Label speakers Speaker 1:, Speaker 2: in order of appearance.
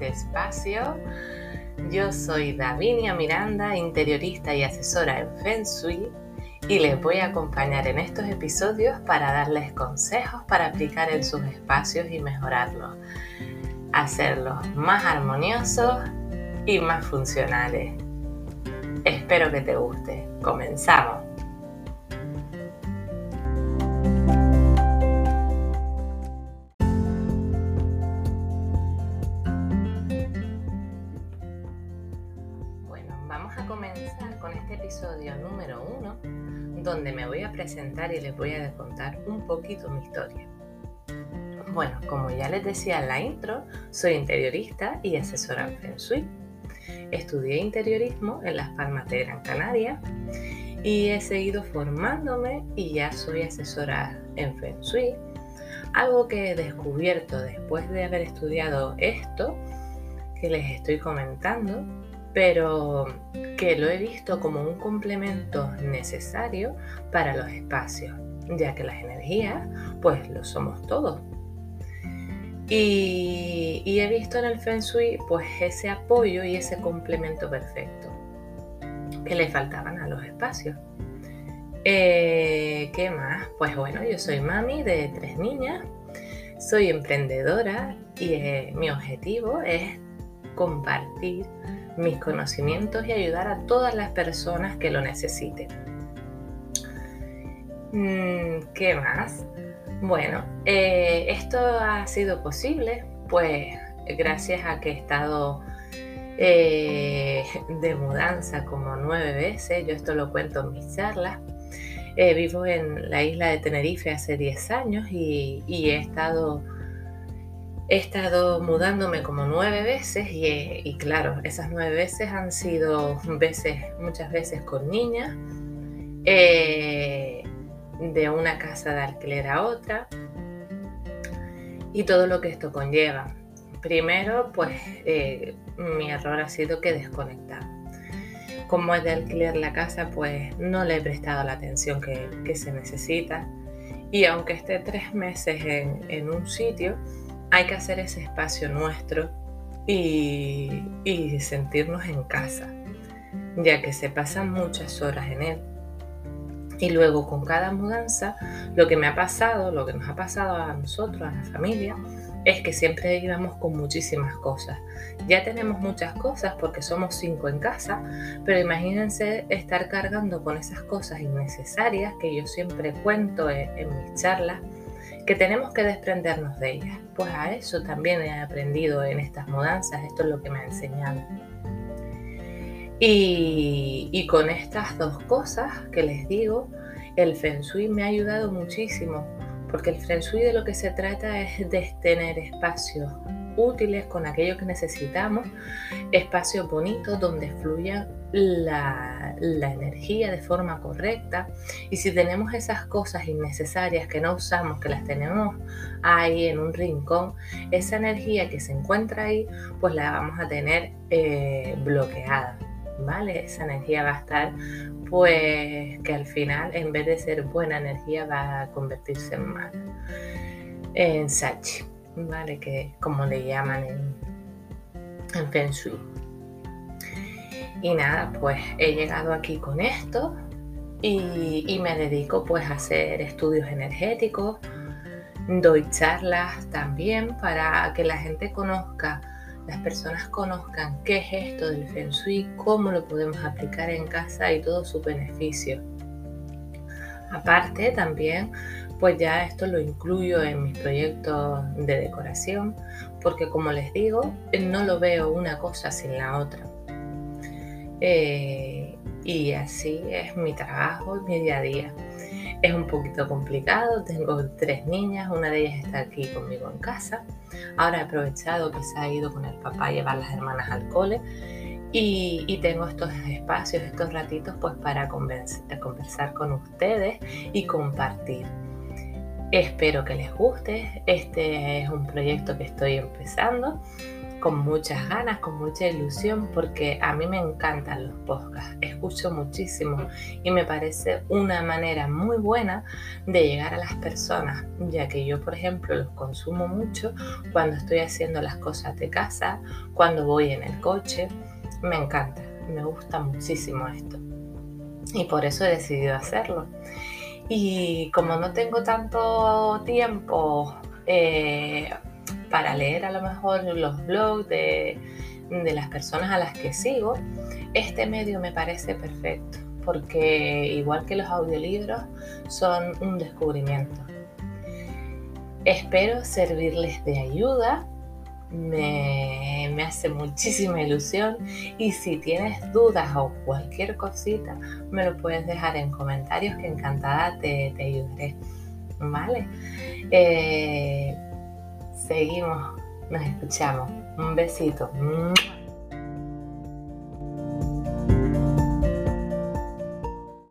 Speaker 1: este espacio. Yo soy Davinia Miranda, interiorista y asesora en Feng Shui y les voy a acompañar en estos episodios para darles consejos para aplicar en sus espacios y mejorarlos, hacerlos más armoniosos y más funcionales. Espero que te guste. Comenzamos. Episodio número uno, donde me voy a presentar y les voy a contar un poquito mi historia. Bueno, como ya les decía en la intro, soy interiorista y asesora en Feng Shui. Estudié interiorismo en Las Palmas de Gran Canaria y he seguido formándome y ya soy asesora en Feng Shui. Algo que he descubierto después de haber estudiado esto, que les estoy comentando, pero que lo he visto como un complemento necesario para los espacios, ya que las energías pues lo somos todos. Y, he visto en el Feng Shui pues ese apoyo y ese complemento perfecto que le faltaban a los espacios. Eh, ¿Qué más? Pues bueno, yo soy mami de tres niñas, soy emprendedora y eh, mi objetivo es compartir mis conocimientos y ayudar a todas las personas que lo necesiten. Mm, ¿Qué más? Bueno, eh, esto ha sido posible pues gracias a que he estado eh, de mudanza como nueve veces, yo esto lo cuento en mis charlas. Eh, vivo en la isla de Tenerife hace 10 años y he estado He estado mudándome como nueve veces y, claro, esas nueve veces han sido veces, muchas veces con niñas, eh, de una casa de alquiler a otra y todo lo que esto conlleva. Primero, pues eh, mi error ha sido que desconectado. Como es de alquiler la casa, pues no le he prestado la atención que, se necesita. Y aunque esté tres meses en un sitio, hay que hacer ese espacio nuestro y, sentirnos en casa, ya que se pasan muchas horas en él. Y luego con cada mudanza, lo que me ha pasado, lo que nos ha pasado a nosotros, a la familia, es que siempre íbamos con muchísimas cosas. Ya tenemos muchas cosas porque somos cinco en casa, pero imagínense estar cargando con esas cosas innecesarias que yo siempre cuento en, en mis charlas que tenemos que desprendernos de ellas. Pues a eso también he aprendido en estas mudanzas, esto es lo que me ha enseñado. Y, con estas dos cosas que les digo, el Feng Shui me ha ayudado muchísimo, porque el Feng Shui de lo que se trata es de tener espacios útiles con aquello que necesitamos, espacios bonitos donde fluya la, energía de forma correcta y si tenemos esas cosas innecesarias que no usamos, que las tenemos ahí en un rincón, esa energía que se encuentra ahí, pues la vamos a tener eh, bloqueada. ¿Vale? Esa energía va a estar, pues, que al final, en vez de ser buena energía, va a convertirse en mala. En Sachi. ¿Vale? Que como le llaman en, en Feng Shui. Y nada, pues he llegado aquí con esto y, me dedico pues a hacer estudios energéticos, doy charlas también para que la gente conozca, las personas conozcan qué es esto del Feng Shui, cómo lo podemos aplicar en casa y todo su beneficio. Aparte también pues ya esto lo incluyo en mis proyectos de decoración, porque como les digo, no lo veo una cosa sin la otra. Eh, y así es mi trabajo, mi día a día. Es un poquito complicado, tengo tres niñas, una de ellas está aquí conmigo en casa. Ahora he aprovechado que se ha ido con el papá a llevar las hermanas al cole y, y, tengo estos espacios, estos ratitos pues para conversar con ustedes y compartir. Espero que les guste. Este es un proyecto que estoy empezando con muchas ganas, con mucha ilusión, porque a mí me encantan los podcasts, escucho muchísimo y me parece una manera muy buena de llegar a las personas, ya que yo, por ejemplo, los consumo mucho cuando estoy haciendo las cosas de casa, cuando voy en el coche, me encanta, me gusta muchísimo esto y por eso he decidido hacerlo. Y como no tengo tanto tiempo, eh, para leer a lo mejor los blogs de, las personas a las que sigo, este medio me parece perfecto, porque igual que los audiolibros, son un descubrimiento. Espero servirles de ayuda, me, me, hace muchísima ilusión y si tienes dudas o cualquier cosita, me lo puedes dejar en comentarios que encantada te, te ayudaré. ¿Vale? Eh, Seguimos, nos escuchamos. Un besito.